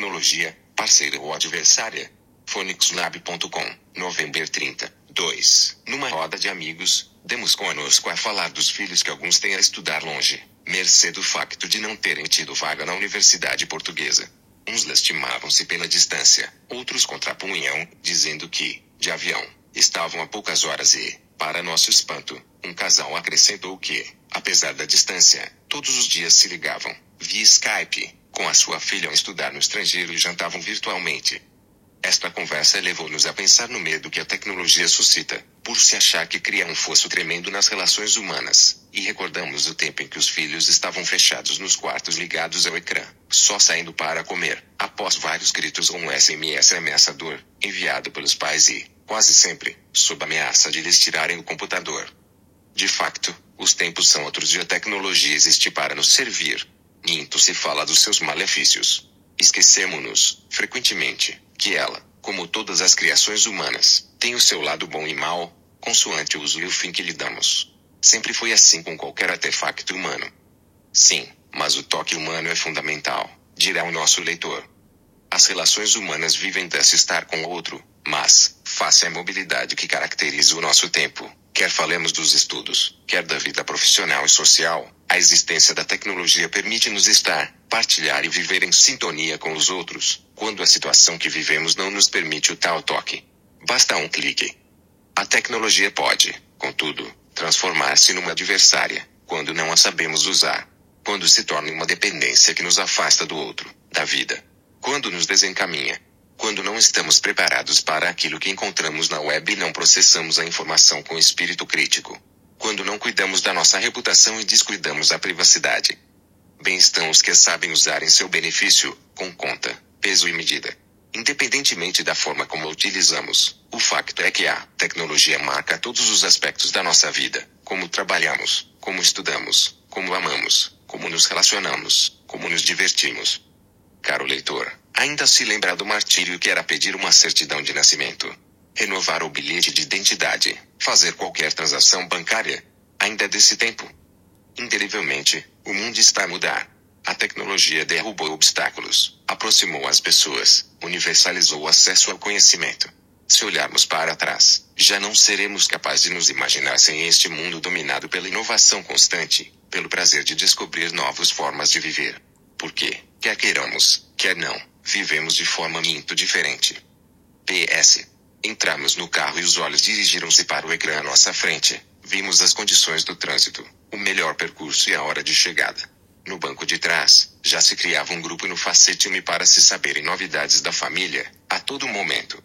tecnologia, parceira ou adversária? Phonixlab.com, novembro 30, 2. Numa roda de amigos, demos conosco a falar dos filhos que alguns têm a estudar longe, mercê do facto de não terem tido vaga na universidade portuguesa. Uns lastimavam-se pela distância, outros contrapunham, dizendo que, de avião, estavam a poucas horas e, para nosso espanto, um casal acrescentou que, apesar da distância, todos os dias se ligavam, via Skype, com a sua filha a estudar no estrangeiro e jantavam virtualmente. Esta conversa levou-nos a pensar no medo que a tecnologia suscita, por se achar que cria um fosso tremendo nas relações humanas, e recordamos o tempo em que os filhos estavam fechados nos quartos ligados ao ecrã, só saindo para comer, após vários gritos ou um SMS ameaçador, enviado pelos pais e, quase sempre, sob ameaça de lhes tirarem o computador. De facto, os tempos são outros e a tecnologia existe para nos servir. Muito se fala dos seus malefícios. Esquecemos-nos, frequentemente, que ela, como todas as criações humanas, tem o seu lado bom e mau, consoante o uso e o fim que lhe damos. Sempre foi assim com qualquer artefacto humano. Sim, mas o toque humano é fundamental, dirá o nosso leitor. As relações humanas vivem desse estar com o outro, mas, face à mobilidade que caracteriza o nosso tempo, quer falemos dos estudos, quer da vida profissional e social, a existência da tecnologia permite-nos estar, partilhar e viver em sintonia com os outros, quando a situação que vivemos não nos permite o tal toque. Basta um clique. A tecnologia pode, contudo, transformar-se numa adversária, quando não a sabemos usar. Quando se torna uma dependência que nos afasta do outro, da vida. Quando nos desencaminha. Quando não estamos preparados para aquilo que encontramos na web e não processamos a informação com espírito crítico quando não cuidamos da nossa reputação e descuidamos a privacidade. Bem estão os que sabem usar em seu benefício, com conta, peso e medida. Independentemente da forma como utilizamos, o facto é que a tecnologia marca todos os aspectos da nossa vida: como trabalhamos, como estudamos, como amamos, como nos relacionamos, como nos divertimos. Caro leitor, ainda se lembra do martírio que era pedir uma certidão de nascimento? renovar o bilhete de identidade, fazer qualquer transação bancária. Ainda é desse tempo. Inderivelmente, o mundo está a mudar. A tecnologia derrubou obstáculos, aproximou as pessoas, universalizou o acesso ao conhecimento. Se olharmos para trás, já não seremos capazes de nos imaginar sem este mundo dominado pela inovação constante, pelo prazer de descobrir novas formas de viver. Porque, quer queiramos, quer não, vivemos de forma muito diferente. PS Entramos no carro e os olhos dirigiram-se para o ecrã à nossa frente. Vimos as condições do trânsito, o melhor percurso e a hora de chegada. No banco de trás, já se criava um grupo no facete-me para se saberem novidades da família, a todo momento.